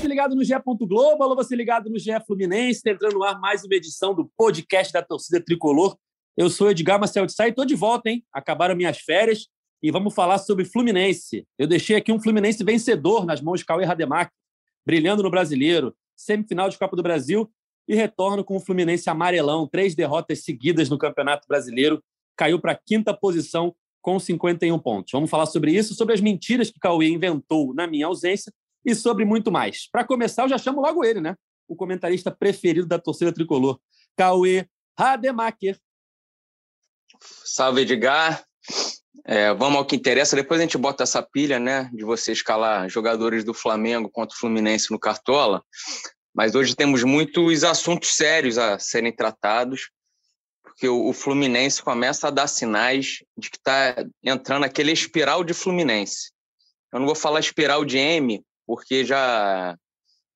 você ligado no GE. Globo, alô, você ligado no GE Fluminense, está entrando no ar mais uma edição do podcast da torcida tricolor. Eu sou Edgar Marcel de Sá e estou de volta, hein? Acabaram minhas férias e vamos falar sobre Fluminense. Eu deixei aqui um Fluminense vencedor nas mãos de Cauê Rademacher, brilhando no Brasileiro, semifinal de Copa do Brasil e retorno com o Fluminense amarelão, três derrotas seguidas no Campeonato Brasileiro, caiu para a quinta posição com 51 pontos. Vamos falar sobre isso, sobre as mentiras que Cauê inventou na minha ausência e sobre muito mais. Para começar, eu já chamo logo ele, né? O comentarista preferido da torcida tricolor, Cauê Rademacher. Salve, Edgar. É, vamos ao que interessa. Depois a gente bota essa pilha, né, de você escalar jogadores do Flamengo contra o Fluminense no Cartola. Mas hoje temos muitos assuntos sérios a serem tratados, porque o Fluminense começa a dar sinais de que está entrando aquele espiral de Fluminense. Eu não vou falar espiral de M, porque já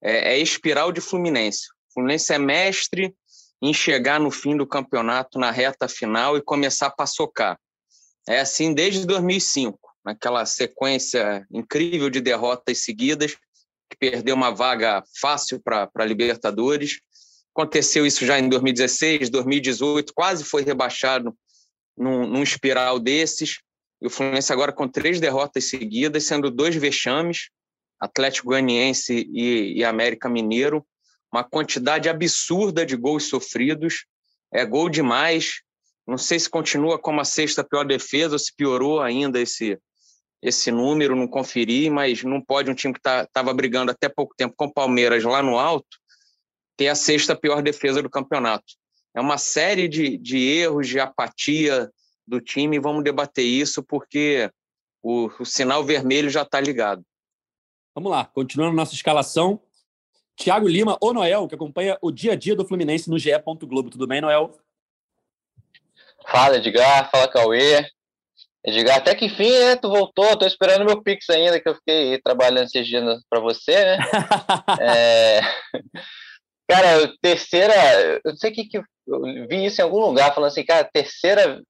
é, é espiral de Fluminense. O Fluminense é mestre em chegar no fim do campeonato, na reta final e começar a paçocar. É assim desde 2005, naquela sequência incrível de derrotas seguidas, que perdeu uma vaga fácil para a Libertadores. Aconteceu isso já em 2016, 2018, quase foi rebaixado num, num espiral desses. E o Fluminense agora com três derrotas seguidas, sendo dois vexames, Atlético Goianiense e, e América Mineiro, uma quantidade absurda de gols sofridos, é gol demais. Não sei se continua como a sexta pior defesa ou se piorou ainda esse esse número, não conferi, mas não pode um time que estava tá, brigando até pouco tempo com o Palmeiras lá no alto ter a sexta pior defesa do campeonato. É uma série de, de erros, de apatia do time, vamos debater isso, porque o, o sinal vermelho já está ligado. Vamos lá, continuando nossa escalação. Tiago Lima, ou Noel, que acompanha o dia a dia do Fluminense no GE. Globo. Tudo bem, Noel? Fala, Edgar. Fala, Cauê. Edgar, até que fim, né? Tu voltou. Tô esperando meu Pix ainda, que eu fiquei trabalhando esses dias para você, né? é... Cara, terceira. Eu não sei o que, que. Eu vi isso em algum lugar, falando assim, cara, terceira.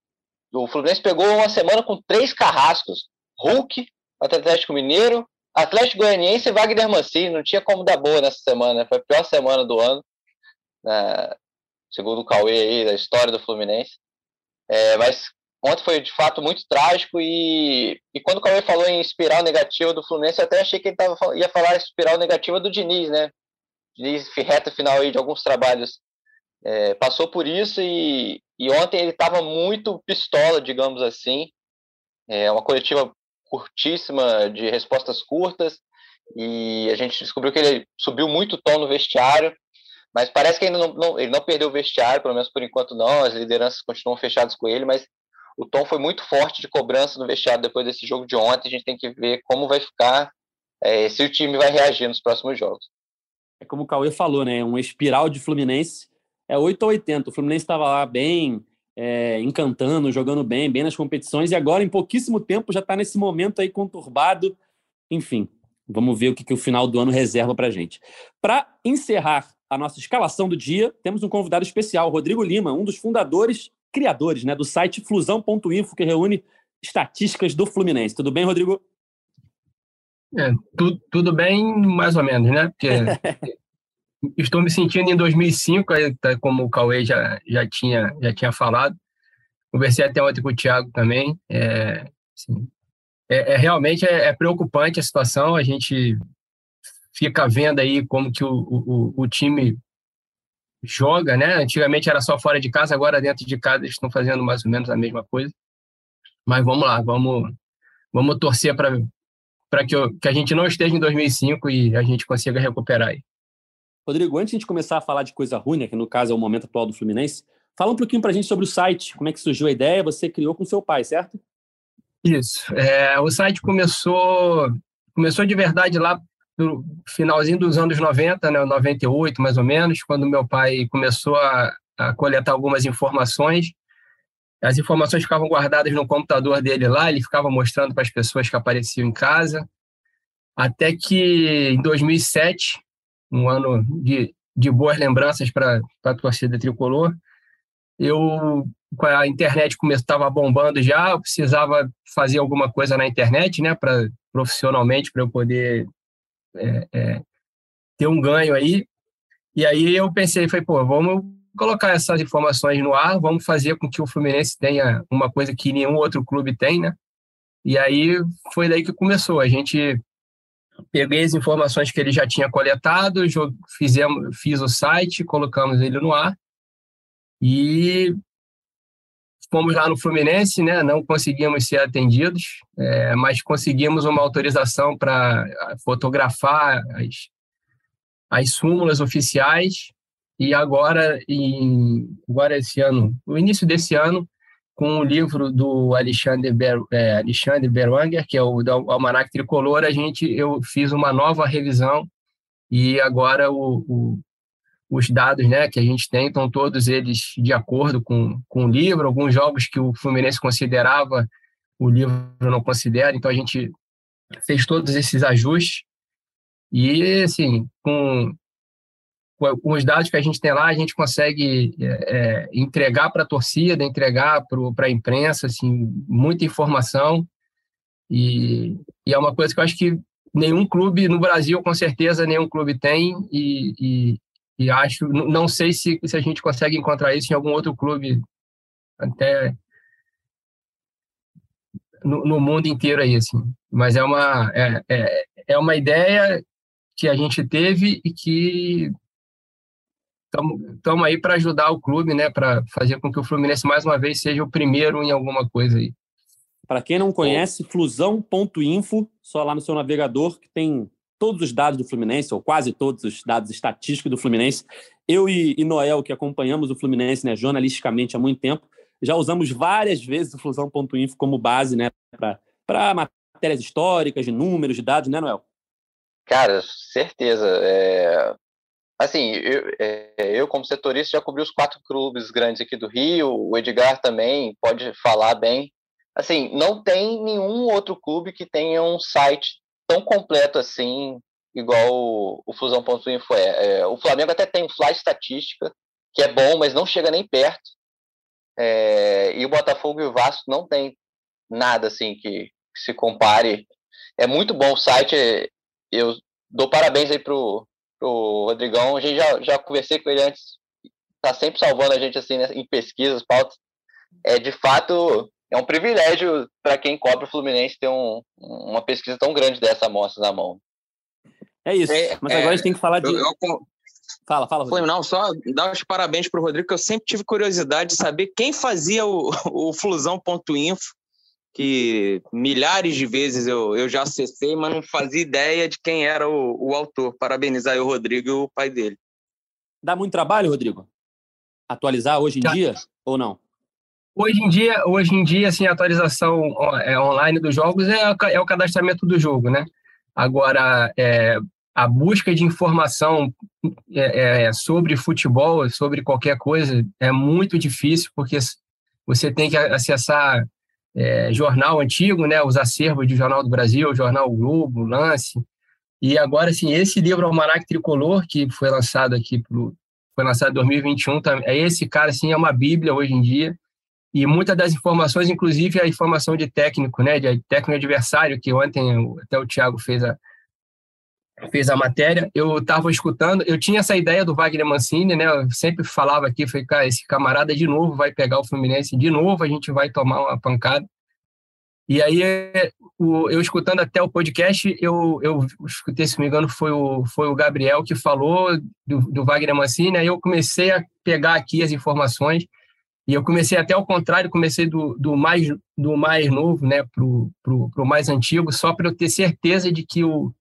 O Fluminense pegou uma semana com três carrascos: Hulk, Atlético Mineiro, Atlético Goianiense e Wagner Mancini. Não tinha como dar boa nessa semana. Foi a pior semana do ano, né? segundo o Cauê aí, da história do Fluminense. É, mas ontem foi de fato muito trágico e, e quando o Cauê falou em espiral negativa do Fluminense, eu até achei que ele tava, ia falar espiral negativa do Diniz, né? Diniz, reta final aí de alguns trabalhos, é, passou por isso e, e ontem ele estava muito pistola, digamos assim. É uma coletiva curtíssima, de respostas curtas, e a gente descobriu que ele subiu muito tom no vestiário, mas parece que ainda não, não, ele não perdeu o vestiário, pelo menos por enquanto não, as lideranças continuam fechadas com ele, mas o tom foi muito forte de cobrança no vestiário depois desse jogo de ontem, a gente tem que ver como vai ficar, é, se o time vai reagir nos próximos jogos. É como o Cauê falou, né? Um espiral de Fluminense é 8 ou 80. O Fluminense estava lá bem, é, encantando, jogando bem, bem nas competições, e agora, em pouquíssimo tempo, já está nesse momento aí conturbado. Enfim, vamos ver o que, que o final do ano reserva para gente. Para encerrar a nossa escalação do dia, temos um convidado especial, Rodrigo Lima, um dos fundadores, criadores né, do site flusão.info, que reúne estatísticas do Fluminense. Tudo bem, Rodrigo? É, tu, tudo bem, mais ou menos, né? Porque estou me sentindo em 2005, tá, como o Cauê já, já, tinha, já tinha falado. Conversei até ontem com o Thiago também. É, assim, é, é realmente é, é, preocupante a situação. A gente fica vendo aí como que o, o, o time joga, né? Antigamente era só fora de casa, agora dentro de casa eles estão fazendo mais ou menos a mesma coisa. Mas vamos lá, vamos, vamos torcer para que, que a gente não esteja em 2005 e a gente consiga recuperar aí. Rodrigo, antes de a gente começar a falar de coisa ruim, né, que no caso é o momento atual do Fluminense, fala um pouquinho para a gente sobre o site, como é que surgiu a ideia, você criou com seu pai, certo? Isso. É, o site começou, começou de verdade lá no finalzinho dos anos 90, né, 98 mais ou menos, quando meu pai começou a, a coletar algumas informações. As informações ficavam guardadas no computador dele lá, ele ficava mostrando para as pessoas que apareciam em casa. Até que em 2007, um ano de, de boas lembranças para a torcida tricolor. Eu, com a internet estava bombando já, eu precisava fazer alguma coisa na internet, né, para profissionalmente, para eu poder é, é, ter um ganho aí. E aí eu pensei, foi, pô, vamos colocar essas informações no ar, vamos fazer com que o Fluminense tenha uma coisa que nenhum outro clube tem, né? E aí foi daí que começou. A gente peguei as informações que ele já tinha coletado, fizemos, fiz o site, colocamos ele no ar e fomos lá no Fluminense, né? Não conseguimos ser atendidos, é, mas conseguimos uma autorização para fotografar as, as súmulas oficiais e agora, em, agora esse ano, no início desse ano, com o livro do Alexandre, Ber, é, Alexandre Berwanger, que é o do Almanac Tricolor, a gente, eu fiz uma nova revisão e agora o, o, os dados né, que a gente tem estão todos eles de acordo com, com o livro, alguns jogos que o Fluminense considerava, o livro não considera, então a gente fez todos esses ajustes e, assim, com, com os dados que a gente tem lá, a gente consegue é, é entregar para a torcida, entregar para a imprensa, assim, muita informação. E, e, é uma coisa que eu acho que nenhum clube no Brasil, com certeza, nenhum clube tem. E, e, e acho, não sei se, se a gente consegue encontrar isso em algum outro clube, até no, no mundo inteiro aí, assim. Mas é uma, é, é, é uma ideia que a gente teve e que estamos aí para ajudar o clube, né, para fazer com que o Fluminense mais uma vez seja o primeiro em alguma coisa aí. Para quem não conhece, flusão.info, só lá no seu navegador que tem todos os dados do Fluminense, ou quase todos os dados estatísticos do Fluminense. Eu e, e Noel, que acompanhamos o Fluminense né, jornalisticamente há muito tempo, já usamos várias vezes o flusão.info como base né, para matérias históricas, de números, de dados, né, Noel? Cara, certeza. É... Assim, eu, é, eu, como setorista já cobri os quatro clubes grandes aqui do Rio, o Edgar também pode falar bem. Assim, não tem nenhum outro clube que tenha um site tão completo assim, igual o, o Fusão.info é. é. O Flamengo até tem um Fly Estatística, que é bom, mas não chega nem perto. É, e o Botafogo e o Vasco não tem nada assim que, que se compare. É muito bom o site. Eu dou parabéns aí pro, o Rodrigão, a gente já, já conversei com ele antes, tá sempre salvando a gente assim né, em pesquisas, pautas. É de fato é um privilégio para quem cobre o Fluminense ter um, uma pesquisa tão grande dessa amostra na mão. É isso. É, Mas agora é, a gente tem que falar de. Eu, eu, fala, fala. Rodrigo. Não, só dar os parabéns para o Rodrigo, que eu sempre tive curiosidade de saber quem fazia o, o Flusão.info que milhares de vezes eu, eu já acessei, mas não fazia ideia de quem era o, o autor. Parabenizar o Rodrigo e o pai dele. Dá muito trabalho, Rodrigo? Atualizar hoje em já. dia ou não? Hoje em dia, hoje em dia, assim, a atualização é, online dos jogos é, é o cadastramento do jogo, né? Agora, é, a busca de informação é, é, sobre futebol, sobre qualquer coisa, é muito difícil, porque você tem que acessar é, jornal antigo, né, os acervos de Jornal do Brasil, Jornal Globo, Lance. E agora, assim, esse livro Almanac Tricolor, que foi lançado aqui, pro, foi lançado em 2021, é esse cara, assim, é uma bíblia hoje em dia. E muitas das informações, inclusive a informação de técnico, né, de técnico adversário, que ontem até o Thiago fez a, fez a matéria, eu estava escutando, eu tinha essa ideia do Wagner Mancini, né? Eu sempre falava aqui, falei, cara, esse camarada de novo vai pegar o Fluminense, de novo a gente vai tomar uma pancada. E aí, o, eu escutando até o podcast, eu, eu escutei, se não me engano, foi o, foi o Gabriel que falou do, do Wagner Mancini, aí eu comecei a pegar aqui as informações, e eu comecei até ao contrário, comecei do, do, mais, do mais novo né, para o mais antigo, só para eu ter certeza de que o,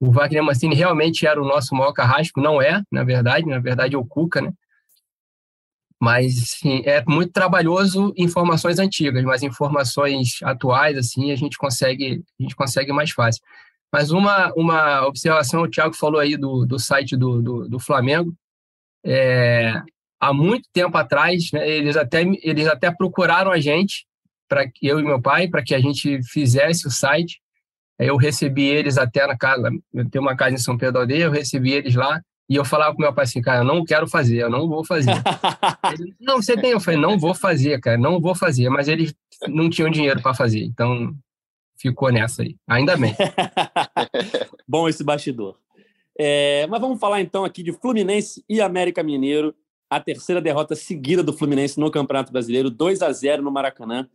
o Wagner Mancini realmente era o nosso maior carrasco, não é, na verdade, na verdade é o Cuca, né? Mas sim, é muito trabalhoso informações antigas, mas informações atuais assim a gente consegue a gente consegue mais fácil. Mas uma, uma observação, o Thiago falou aí do, do site do, do, do Flamengo. É, há muito tempo atrás, né, eles, até, eles até procuraram a gente, para eu e meu pai, para que a gente fizesse o site. Eu recebi eles até na casa, eu tenho uma casa em São Pedro da Aldeia, eu recebi eles lá e eu falava pro meu pai assim, cara, eu não quero fazer, eu não vou fazer. ele, não, você tem? Eu falei, não vou fazer, cara, não vou fazer. Mas eles não tinham dinheiro para fazer, então ficou nessa aí. Ainda bem. Bom esse bastidor. É, mas vamos falar então aqui de Fluminense e América Mineiro. A terceira derrota seguida do Fluminense no Campeonato Brasileiro, 2 a 0 no Maracanã.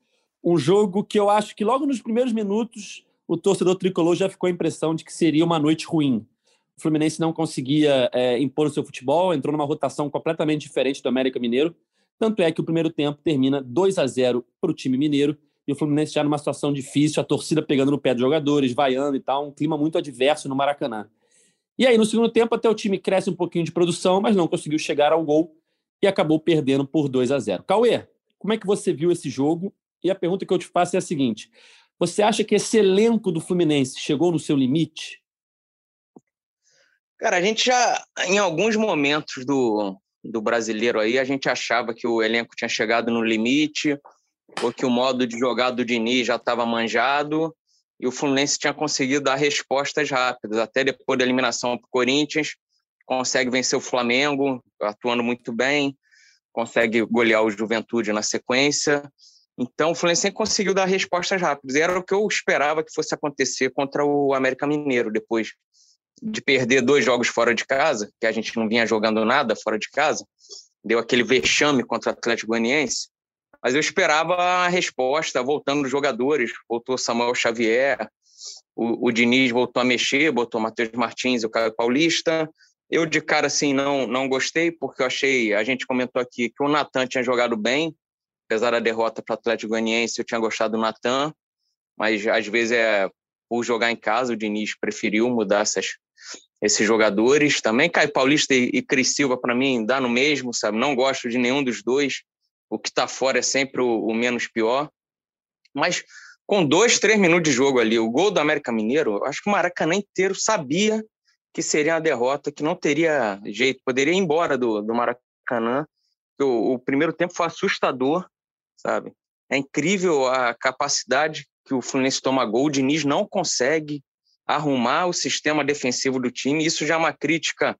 Um jogo que eu acho que logo nos primeiros minutos o torcedor tricolor já ficou a impressão de que seria uma noite ruim. O Fluminense não conseguia é, impor o seu futebol, entrou numa rotação completamente diferente do América Mineiro. Tanto é que o primeiro tempo termina 2 a 0 para o time mineiro e o Fluminense já numa situação difícil, a torcida pegando no pé dos jogadores, vaiando e tal, um clima muito adverso no Maracanã. E aí, no segundo tempo, até o time cresce um pouquinho de produção, mas não conseguiu chegar ao gol e acabou perdendo por 2 a 0 Cauê, como é que você viu esse jogo? E a pergunta que eu te faço é a seguinte: você acha que esse elenco do Fluminense chegou no seu limite? Cara, a gente já, em alguns momentos do, do brasileiro aí, a gente achava que o elenco tinha chegado no limite, ou que o modo de jogar do Diniz já estava manjado, e o Fluminense tinha conseguido dar respostas rápidas, até depois da eliminação para o Corinthians, consegue vencer o Flamengo, atuando muito bem, consegue golear o Juventude na sequência. Então, o Fluminense conseguiu dar respostas rápidas. E era o que eu esperava que fosse acontecer contra o América Mineiro, depois de perder dois jogos fora de casa, que a gente não vinha jogando nada fora de casa, deu aquele vexame contra o Atlético Goianiense. Mas eu esperava a resposta, voltando os jogadores. Voltou Samuel Xavier, o, o Diniz voltou a mexer, botou o Matheus Martins o Caio Paulista. Eu, de cara, assim, não, não gostei, porque eu achei, a gente comentou aqui, que o Natan tinha jogado bem, apesar da derrota para o Atlético Goianiense, eu tinha gostado do Natan, mas às vezes é por jogar em casa, o Diniz preferiu mudar essas, esses jogadores. Também Caio Paulista e, e Cris Silva, para mim, dá no mesmo, sabe? Não gosto de nenhum dos dois. O que está fora é sempre o, o, menos pior. Mas com dois, três minutos de jogo ali, o gol do América Mineiro, acho que o Maracanã inteiro sabia que seria uma derrota, que não teria jeito, poderia ir embora do, do Maracanã. O, o primeiro tempo foi assustador, sabe? É incrível a capacidade que o Fluminense toma gol. O Diniz não consegue arrumar o sistema defensivo do time. Isso já é uma crítica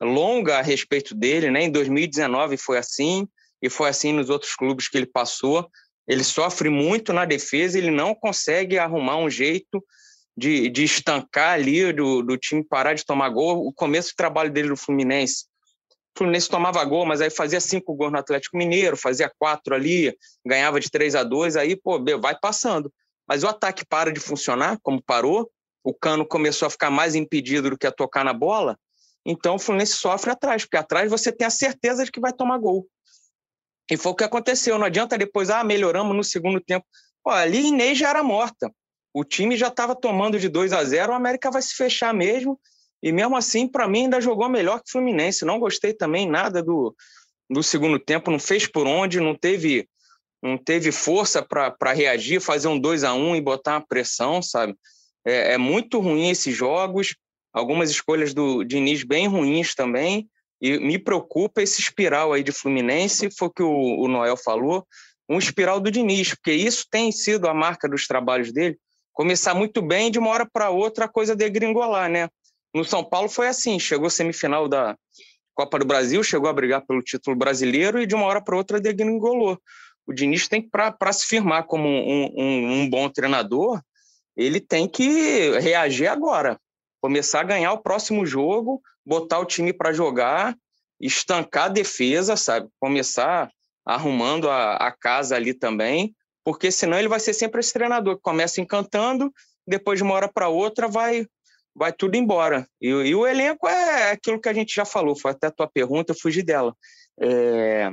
longa a respeito dele, né? Em 2019 foi assim e foi assim nos outros clubes que ele passou. Ele sofre muito na defesa, ele não consegue arrumar um jeito de, de estancar ali, do, do time parar de tomar gol. O começo do trabalho dele no Fluminense o Fluminense tomava gol, mas aí fazia cinco gols no Atlético Mineiro, fazia quatro ali, ganhava de 3 a 2 aí, pô, vai passando. Mas o ataque para de funcionar, como parou, o Cano começou a ficar mais impedido do que a tocar na bola, então o Fluminense sofre atrás, porque atrás você tem a certeza de que vai tomar gol. E foi o que aconteceu. Não adianta depois, ah, melhoramos no segundo tempo. Pô, ali Inês já era morta. O time já estava tomando de 2 a 0 o América vai se fechar mesmo e mesmo assim, para mim, ainda jogou melhor que o Fluminense. Não gostei também nada do, do segundo tempo, não fez por onde, não teve não teve força para reagir, fazer um 2 a 1 um e botar uma pressão, sabe? É, é, muito ruim esses jogos, algumas escolhas do Diniz bem ruins também, e me preocupa esse espiral aí de Fluminense, foi o que o, o Noel falou, um espiral do Diniz, porque isso tem sido a marca dos trabalhos dele, começar muito bem de uma hora para outra a coisa degringolar, né? No São Paulo foi assim, chegou semifinal da Copa do Brasil, chegou a brigar pelo título brasileiro e de uma hora para outra degringolou. O Diniz tem que, para se firmar como um, um, um bom treinador, ele tem que reagir agora, começar a ganhar o próximo jogo, botar o time para jogar, estancar a defesa, sabe? Começar arrumando a, a, casa ali também, porque senão ele vai ser sempre esse treinador que começa encantando, depois de uma hora para outra vai vai tudo embora. E, e, o elenco é aquilo que a gente já falou, foi até a tua pergunta, eu fugi dela. É,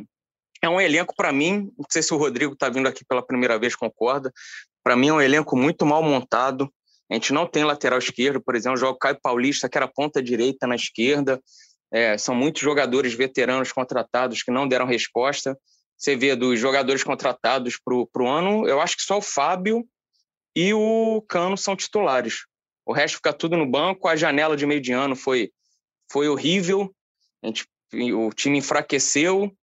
é um elenco, para mim, não sei se o Rodrigo está vindo aqui pela primeira vez, concorda, para mim é um elenco muito mal montado. A gente não tem lateral esquerdo, por exemplo, joga o Caio Paulista, que era ponta direita na esquerda. É, são muitos jogadores veteranos contratados que não deram resposta. Você vê dos jogadores contratados para o ano, eu acho que só o Fábio e o Cano são titulares. O resto fica tudo no banco. A janela de meio de ano foi, foi horrível. A gente, o time enfraqueceu.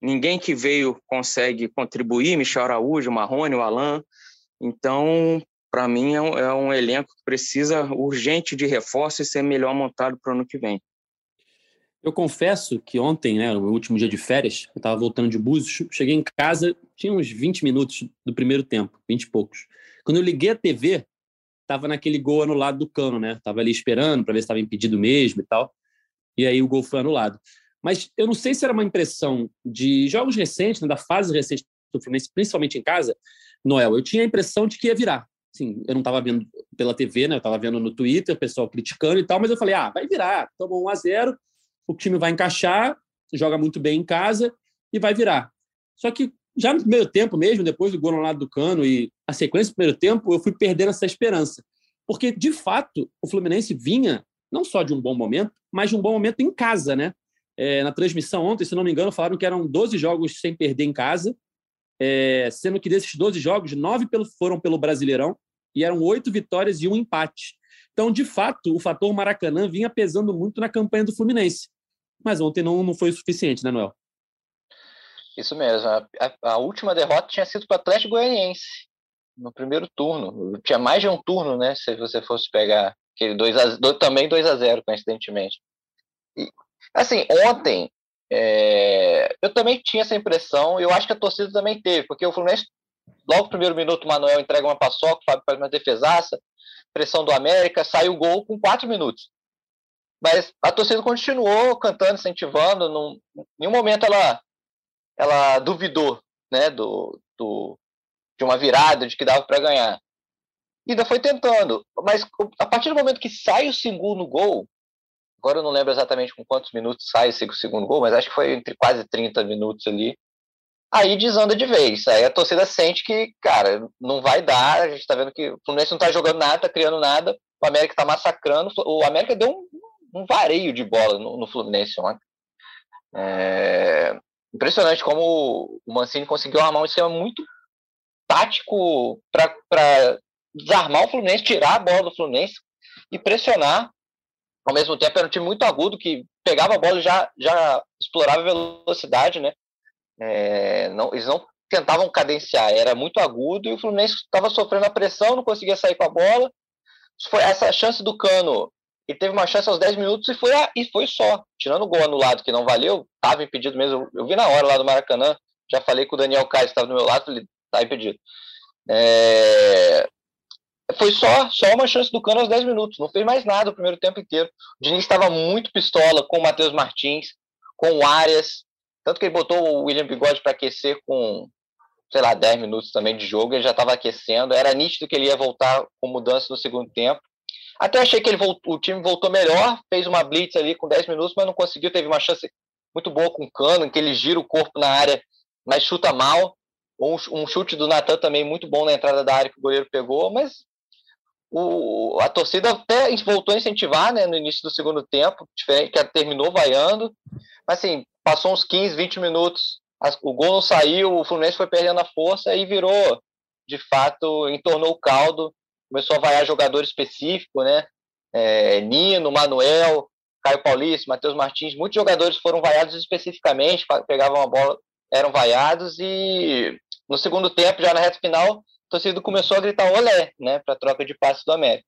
Ninguém que veio consegue contribuir. Michel Araújo, Marrone, o Alain. Então, para mim, é um, é um, elenco que precisa urgente de reforço e ser melhor montado para o ano que vem. Eu confesso que ontem, né, o último dia de férias, eu estava voltando de Búzios, cheguei em casa, tinha uns 20 minutos do primeiro tempo, 20 e poucos. Quando eu liguei a TV, estava naquele gol anulado do Cano, né? Tava ali esperando para ver se estava impedido mesmo e tal. E aí o gol foi anulado. Mas eu não sei se era uma impressão de jogos recentes, né, da fase recente do Fluminense, principalmente em casa, Noel. Eu tinha a impressão de que ia virar. Sim, eu não estava vendo pela TV, né? Eu estava vendo no Twitter, o pessoal criticando e tal, mas eu falei, ah, vai virar. Tomou 1 a 0 o time vai encaixar, joga muito bem em casa e vai virar. Só que já no primeiro tempo mesmo, depois do gol no lado do Cano e a sequência do primeiro tempo, eu fui perdendo essa esperança. Porque, de fato, o Fluminense vinha não só de um bom momento, mas de um bom momento em casa, né? É, na transmissão ontem, se não me engano, falaram que eram 12 jogos sem perder em casa, é, sendo que desses 12 jogos, nove pelo, foram pelo Brasileirão e eram oito vitórias e um empate. Então, de fato, o fator Maracanã vinha pesando muito na campanha do Fluminense. Mas ontem não, não foi o suficiente, né, Noel? Isso mesmo. A, a, última derrota tinha sido para o Atlético Goianiense, no primeiro turno. Tinha mais de um turno, né? Se você fosse pegar aquele 2 a, também 2 a 0 coincidentemente. E, assim, ontem é, eu também tinha essa impressão, eu acho que a torcida também teve, porque o Fluminense, logo no primeiro minuto, o Manuel entrega uma paçoca, o Fábio faz uma defesaça, pressão do América, sai o gol com quatro minutos. Mas a torcida continuou cantando, incentivando, em nenhum momento ela ela duvidou né, do, do, de uma virada, de que dava para ganhar. E ainda foi tentando. Mas a partir do momento que sai o segundo gol, agora eu não lembro exatamente com quantos minutos sai o segundo gol, mas acho que foi entre quase 30 minutos ali. Aí desanda de vez. Aí a torcida sente que, cara, não vai dar. A gente tá vendo que o Fluminense não tá jogando nada, tá criando nada. O América tá massacrando. O América deu um, um vareio de bola no, no Fluminense ontem. É, impressionante como o Mancini conseguiu armar um esquema muito tático para desarmar o Fluminense, tirar a bola do Fluminense e pressionar. Ao mesmo tempo, era um time muito agudo que pegava a bola e já, já explorava velocidade, né? É, não, eles não tentavam cadenciar, era muito agudo e o Fluminense estava sofrendo a pressão, não conseguia sair com a bola. Foi essa chance do Cano ele teve uma chance aos 10 minutos e foi, e foi só. Tirando o gol anulado que não valeu, estava impedido mesmo. Eu, eu, vi na hora lá do Maracanã, já falei com o Daniel Caio, estava do meu lado, ele está impedido. É... Foi só, só uma chance do Cano aos 10 minutos, não fez mais nada o primeiro tempo inteiro. O Diniz estava muito pistola com o Matheus Martins, com o Arias, tanto que ele botou o William Bigode para aquecer com, sei lá, 10 minutos também de jogo, ele já estava aquecendo, era nítido que ele ia voltar com mudança no segundo tempo. Até achei que ele voltou, o time voltou melhor, fez uma blitz ali com 10 minutos, mas não conseguiu. Teve uma chance muito boa com o Cano, que ele gira o corpo na área, mas chuta mal. Um, um chute do Natan também muito bom na entrada da área que o goleiro pegou, mas o, a torcida até voltou a incentivar né, no início do segundo tempo, diferente, que terminou vaiando. Mas assim, passou uns 15, 20 minutos, o gol não saiu, o Fluminense foi perdendo a força e virou, de fato, entornou o caldo começou a vaiar jogador específico, né? É, Nino, Manuel, Caio Paulista, Matheus Martins, muitos jogadores foram vaiados especificamente, pegavam a bola, eram vaiados e no segundo tempo, já na reta final, o torcedor começou a gritar olé, né, para troca de passe do América.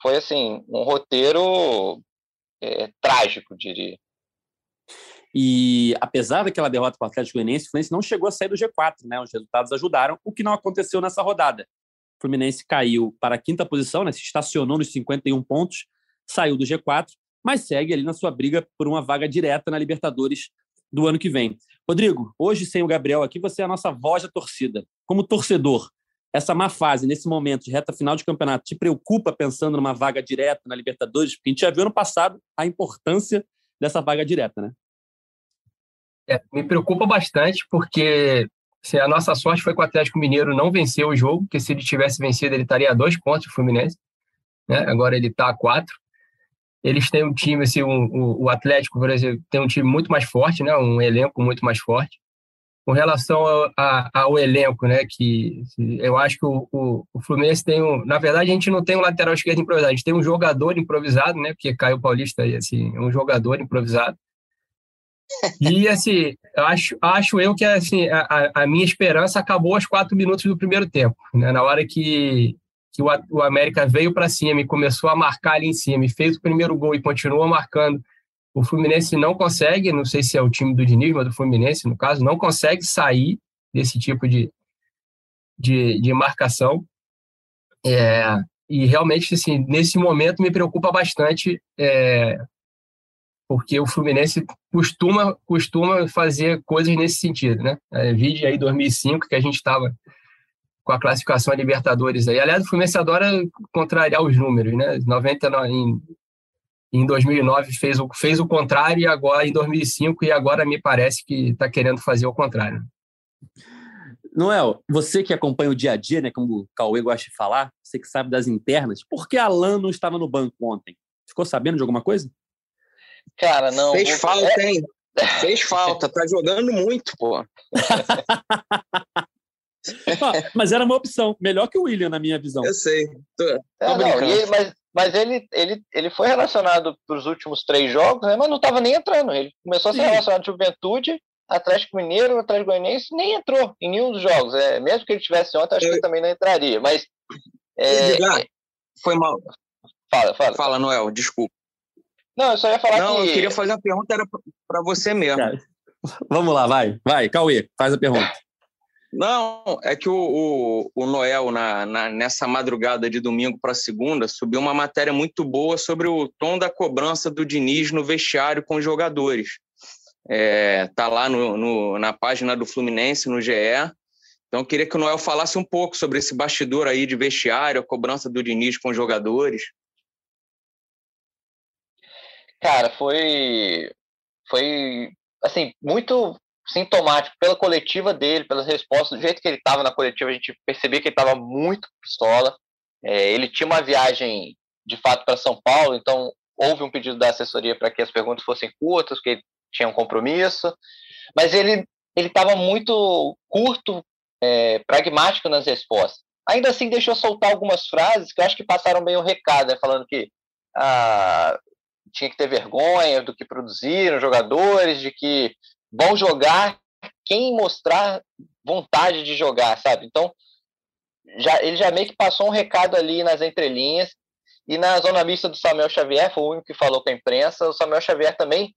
Foi assim, um roteiro é, trágico, diria. E apesar daquela derrota para o Atlético Goianiense, o Fluminense não chegou a sair do G4, né? Os resultados ajudaram, o que não aconteceu nessa rodada. Fluminense caiu para a quinta posição, né, se estacionou nos 51 pontos, saiu do G4, mas segue ali na sua briga por uma vaga direta na Libertadores do ano que vem. Rodrigo, hoje sem o Gabriel aqui, você é a nossa voz da torcida. Como torcedor, essa má fase nesse momento de reta final de campeonato te preocupa pensando numa vaga direta na Libertadores? Porque a gente já viu no passado a importância dessa vaga direta, né? É, me preocupa bastante porque se a nossa sorte foi que o Atlético Mineiro não venceu o jogo, porque se ele tivesse vencido, ele estaria a dois pontos do Fluminense. Né? Agora ele está a quatro. Eles têm um time, assim, um, o, o Atlético, por exemplo, tem um time muito mais forte, né? um elenco muito mais forte. Com relação ao, a, ao elenco, né? que eu acho que o, o, o, Fluminense tem um. Na verdade, a gente não tem um lateral esquerdo improvisado, a gente tem um jogador improvisado, né? porque Caio Paulista assim, é um jogador improvisado e assim, acho, acho eu que assim, a, a minha esperança acabou aos quatro minutos do primeiro tempo. Né? Na hora que, que o, o América veio para cima e começou a marcar ali em cima e fez o primeiro gol e continua marcando, o Fluminense não consegue, não sei se é o time do Diniz, mas do Fluminense, no caso, não consegue sair desse tipo de, de, de marcação. É, e realmente, assim, nesse momento me preocupa bastante, é, porque o Fluminense costuma, costuma fazer coisas nesse sentido, né? É, vídeo aí 2005, que a gente estava com a classificação a Libertadores aí. Aliás, o Fluminense adora contrariar os números, né? 99, em, em 2009 fez o, fez o contrário e agora em 2005 e agora me parece que está querendo fazer o contrário. Noel, você que acompanha o dia a dia, né, como o Cauê gosta de falar, você que sabe das internas, por que Alan não estava no banco ontem? Ficou sabendo de alguma coisa? Cara, não. Fez falta, hein? Fez falta, tá jogando muito, pô. mas era uma opção, melhor que o William, na minha visão. Eu sei. Tô, tô é, não, ele, mas, mas ele, ele, ele foi relacionado para os últimos três jogos, né, mas não estava nem entrando. Ele começou a ser Sim. relacionado à Juventude, Atlético Mineiro, Atlético Goianiense, nem entrou em nenhum dos jogos. É, mesmo que ele tivesse ontem, acho eu... que ele também não entraria. Mas. É, foi mal. Fala, fala. Fala, Noel, desculpa. Não, eu só ia falar não, que. Não, eu queria fazer uma pergunta, era para você mesmo. Cara, vamos lá, vai, vai, Cauê, faz a pergunta. Não, é que o, o, o Noel, na, na, nessa madrugada de domingo para segunda, subiu uma matéria muito boa sobre o tom da cobrança do Diniz no vestiário com os jogadores. É, tá lá no, no, na página do Fluminense, no GE. Então, eu queria que o Noel falasse um pouco sobre esse bastidor aí de vestiário, a cobrança do Diniz com os jogadores. Cara, foi, foi assim, muito sintomático pela coletiva dele, pelas respostas, do jeito que ele estava na coletiva, a gente percebia que ele estava muito pistola. É, ele tinha uma viagem de fato para São Paulo, então houve um pedido da assessoria para que as perguntas fossem curtas, porque ele tinha um compromisso, mas ele ele estava muito curto, é, pragmático nas respostas. Ainda assim, deixou soltar algumas frases que eu acho que passaram bem o recado, né, falando que ah, tinha que ter vergonha do que produziram jogadores, de que vão jogar quem mostrar vontade de jogar, sabe? Então, já, ele já meio que passou um recado ali nas entrelinhas. E na zona mista do Samuel Xavier, foi o único que falou com a imprensa. O Samuel Xavier também,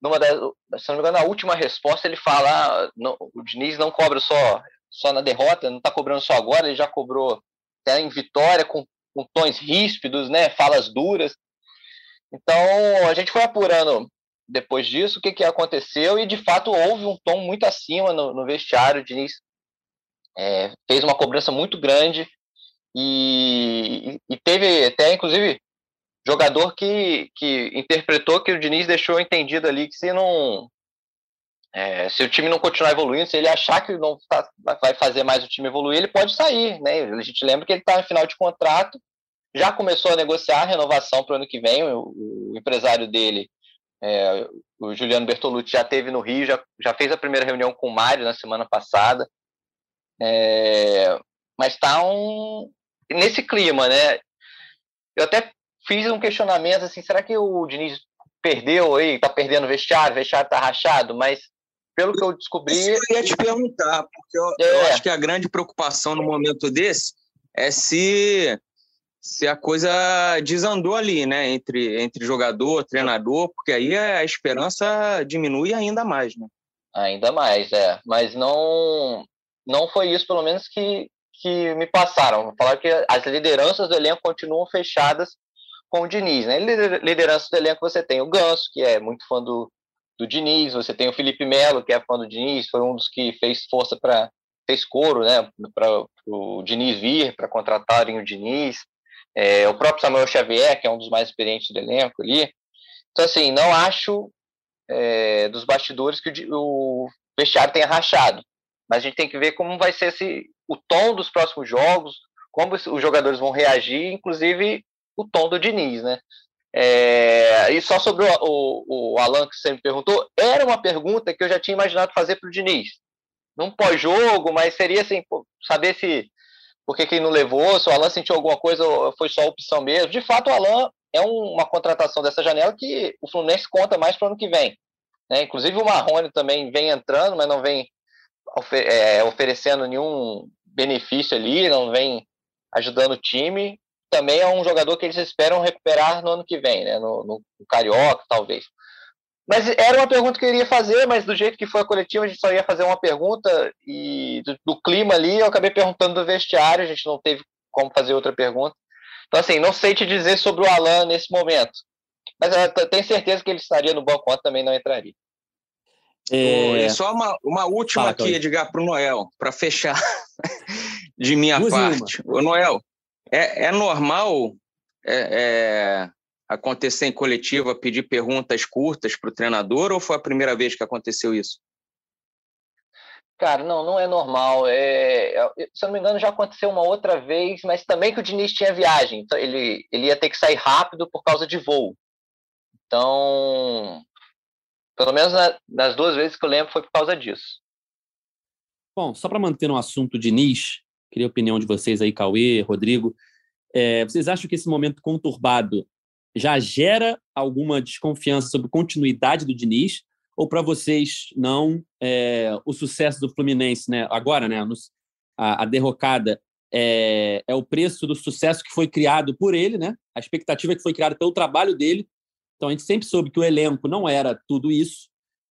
numa das, se não me engano, na última resposta, ele fala: ah, o Diniz não cobra só, só na derrota, não está cobrando só agora, ele já cobrou até em vitória, com, com tons ríspidos, né, falas duras. Então, a gente foi apurando depois disso, o que, que aconteceu, e de fato houve um tom muito acima no, no vestiário. O Diniz é, fez uma cobrança muito grande e, e, teve até, inclusive, jogador que, que interpretou que o Diniz deixou entendido ali que se não. É, se o time não continuar evoluindo, se ele achar que não tá, vai fazer mais o time evoluir, ele pode sair, né? A gente lembra que ele está em final de contrato, já começou a negociar a renovação para o ano que vem, o, o empresário dele é, o Juliano Bertolucci já teve no Rio, já, já fez a primeira reunião com o Mário na semana passada. É, mas está um, nesse clima, né? Eu até fiz um questionamento assim, será que o Diniz perdeu aí, tá perdendo o vestiário, o vestiário tá rachado, mas pelo que eu descobri. Isso eu ia te perguntar, porque eu, é. eu acho que a grande preocupação no momento desse é se se a coisa desandou ali, né, entre, entre jogador, treinador, porque aí a esperança diminui ainda mais, né? Ainda mais, é. Mas não, não foi isso, pelo menos, que, que me passaram. Falaram que as lideranças do elenco continuam fechadas com o Diniz, né? Liderança do elenco você tem o Ganso, que é muito fã do, do Diniz, você tem o Felipe Melo, que é fã do Diniz, foi um dos que fez força para fez coro, né, para o Diniz vir, para contratarem o Diniz é, o próprio Samuel Xavier, que é um dos mais experientes do elenco ali. Então, assim, não acho é, dos bastidores que o, o vestiário tenha rachado, mas a gente tem que ver como vai ser esse, o tom dos próximos jogos, como os jogadores vão reagir, inclusive o tom do Diniz, né? É, e só sobre o, o, o, Alan que você me perguntou, era uma pergunta que eu já tinha imaginado fazer para o Diniz. Num pós-jogo, mas seria assim, saber se por que, ele não levou, se o Alan sentiu alguma coisa foi só opção mesmo. De fato, o Alan é uma contratação dessa janela que o Fluminense conta mais para o ano que vem. Né? Inclusive o Marrone também vem entrando, mas não vem é, oferecendo nenhum benefício ali, não vem ajudando o time. Também é um jogador que eles esperam recuperar no ano que vem, né? no, no, no Carioca, talvez. Mas era uma pergunta que eu iria fazer, mas do jeito que foi a coletiva, a gente só ia fazer uma pergunta e do, do, clima ali, eu acabei perguntando do vestiário, a gente não teve como fazer outra pergunta. Então, assim, não sei te dizer sobre o Alan nesse momento. Mas eu tenho certeza que ele estaria no banco ontem, também não entraria. É... só uma, uma última Fala, aqui, Edgar, para o Noel, para fechar de minha Duas parte. O Noel, é, é normal é, é, acontecer em coletiva pedir perguntas curtas para o treinador ou foi a primeira vez que aconteceu isso? Cara, não, não é normal. É, é, se eu não me engano, já aconteceu uma outra vez, mas também que o Diniz tinha viagem. Então ele, ele ia ter que sair rápido por causa de voo. Então, pelo menos na, nas duas vezes que eu lembro, foi por causa disso. Bom, só para manter no assunto Diniz, queria a opinião de vocês aí, Cauê, Rodrigo. É, vocês acham que esse momento conturbado já gera alguma desconfiança sobre continuidade do Diniz? ou para vocês não é, o sucesso do Fluminense, né? Agora, né? A, a derrocada é, é, o preço do sucesso que foi criado por ele, né? A expectativa que foi criada pelo trabalho dele. Então a gente sempre soube que o elenco não era tudo isso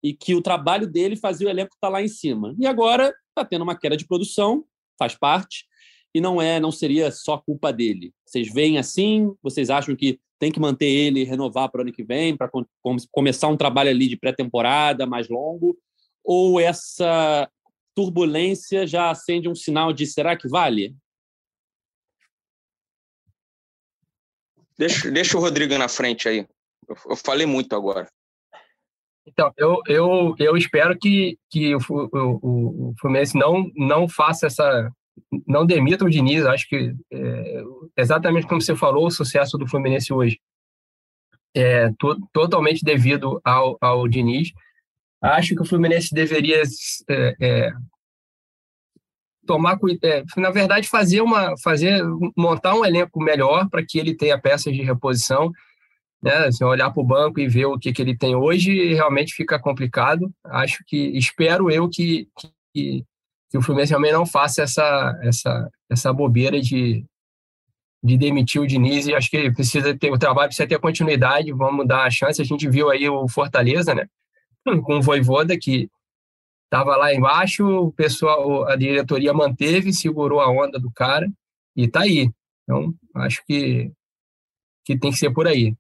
e que o trabalho dele fazia o elenco estar tá lá em cima. E agora está tendo uma queda de produção, faz parte, e não é, não seria só culpa dele. Vocês veem assim? Vocês acham que tem que manter ele e renovar para o ano que vem, para começar um trabalho ali de pré-temporada mais longo? Ou essa turbulência já acende um sinal de será que vale? Deixa, deixa o Rodrigo na frente aí. Eu, eu falei muito agora. Então, eu, eu, eu espero que, que o, o, o Fluminense não, não faça essa, não demita o Diniz, acho que é, exatamente como você falou, o sucesso do Fluminense hoje é to, totalmente devido ao, ao Diniz. Acho que o Fluminense deveria é, é, tomar é, na verdade fazer uma fazer montar um elenco melhor para que ele tenha peças de reposição né se olhar para o banco e ver o que, que ele tem hoje realmente fica complicado acho que espero eu que, que que o Fluminense também não faça essa, essa, essa bobeira de, de demitir o Diniz. E acho que precisa ter o trabalho, precisa ter continuidade. Vamos dar a chance. A gente viu aí o Fortaleza, né? Com o Voivoda, que estava lá embaixo, o pessoal, a diretoria manteve, segurou a onda do cara e está aí. Então, acho que, que tem que ser por aí.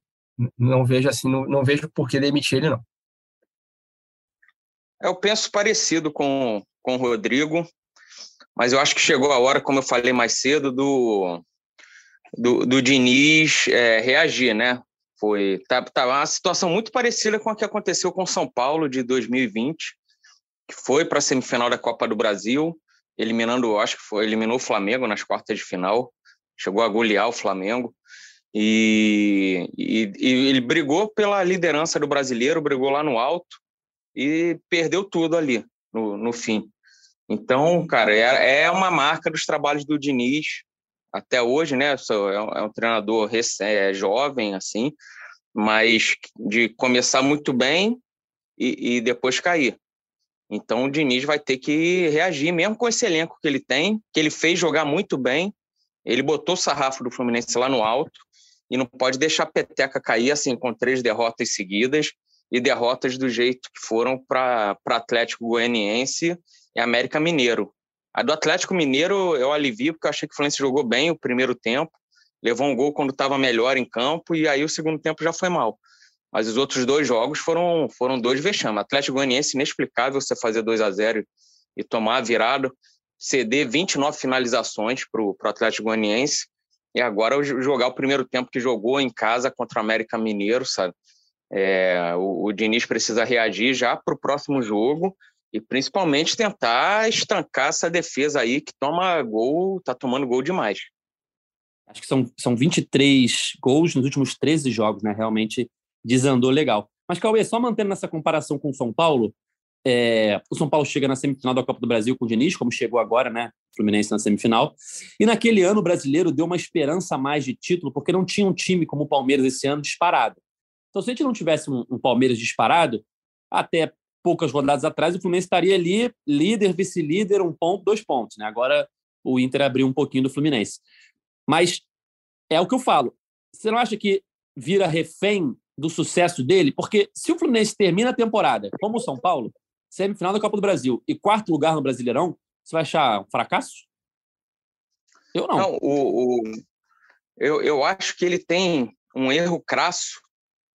Não vejo assim, não, não vejo por que demitir ele, não. Eu penso parecido com, com o Rodrigo, mas eu acho que chegou a hora, como eu falei mais cedo, do, do, do Diniz é, reagir, né? Foi tá, tá uma situação muito parecida com a que aconteceu com São Paulo de 2020, que foi para a semifinal da Copa do Brasil, eliminando, acho que foi, eliminou o Flamengo nas quartas de final, chegou a golear o Flamengo. E, e, e, ele brigou pela liderança do brasileiro, brigou lá no alto e perdeu tudo ali no, no fim. Então, cara, é, é uma marca dos trabalhos do Diniz até hoje, né? É um, é um treinador recém, jovem, assim, mas de começar muito bem e, e, depois cair. Então, o Diniz vai ter que reagir, mesmo com esse elenco que ele tem, que ele fez jogar muito bem. Ele botou o sarrafo do Fluminense lá no alto e não pode deixar a peteca cair assim com três derrotas seguidas e derrotas do jeito que foram para Atlético Goianiense é América Mineiro. A do Atlético Mineiro eu alivio, porque eu achei que o Fluminense jogou bem o primeiro tempo, levou um gol quando estava melhor em campo, e aí o segundo tempo já foi mal. Mas os outros dois jogos foram, foram dois vexames. Atlético Goianiense, inexplicável você fazer 2 a 0 e tomar a virada, ceder 29 finalizações para o Atlético Goianiense, e agora jogar o primeiro tempo que jogou em casa contra o América Mineiro, sabe? É, o, o Diniz precisa reagir já para o próximo jogo e principalmente tentar estancar essa defesa aí que toma gol, tá tomando gol demais. Acho que são, são 23 gols nos últimos 13 jogos, né? Realmente desandou legal. Mas, Cauê, só mantendo essa comparação com o São Paulo, é, o São Paulo chega na semifinal da Copa do Brasil com o Diniz, como chegou agora, né? Fluminense na semifinal. E naquele ano o brasileiro deu uma esperança a mais de título, porque não tinha um time como o Palmeiras esse ano disparado. Então, se a gente não tivesse um, um Palmeiras disparado, até poucas rodadas atrás, o Fluminense estaria ali, líder, vice-líder, um ponto, dois pontos. Né? Agora o Inter abriu um pouquinho do Fluminense. Mas é o que eu falo. Você não acha que vira refém do sucesso dele? Porque se o Fluminense termina a temporada, como o São Paulo, semifinal da Copa do Brasil e quarto lugar no Brasileirão, você vai achar um fracasso? Eu não. não o, o, eu, eu acho que ele tem um erro crasso,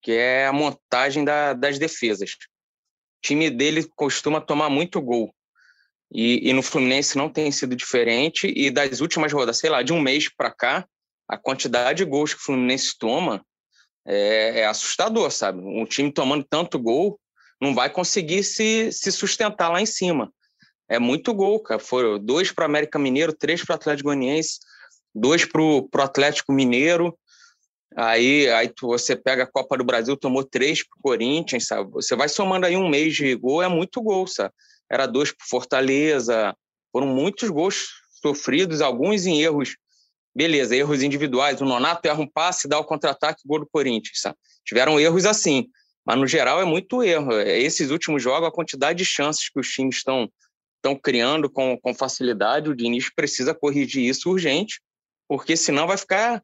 que é a montagem da, das defesas. Time dele costuma tomar muito gol. E, e, no Fluminense não tem sido diferente. E das últimas rodadas, sei lá, de um mês para cá, a quantidade de gols que o Fluminense toma é, é, assustador, sabe? Um time tomando tanto gol não vai conseguir se, se sustentar lá em cima. É muito gol, cara. Foram dois para América Mineiro, três para Atlético Goianiense, dois para o Atlético Mineiro. Aí, aí tu, você pega a Copa do Brasil, tomou três para o Corinthians, sabe? Você vai somando aí um mês de gol, é muito gol, sabe? Era dois para Fortaleza, foram muitos gols sofridos, alguns em erros beleza, erros individuais. O Nonato erra um passe, dá o contra-ataque, gol do Corinthians. Sabe? Tiveram erros assim, mas no geral é muito erro. É, esses últimos jogos, a quantidade de chances que os times estão estão criando com, com facilidade, o Diniz precisa corrigir isso urgente, porque senão vai ficar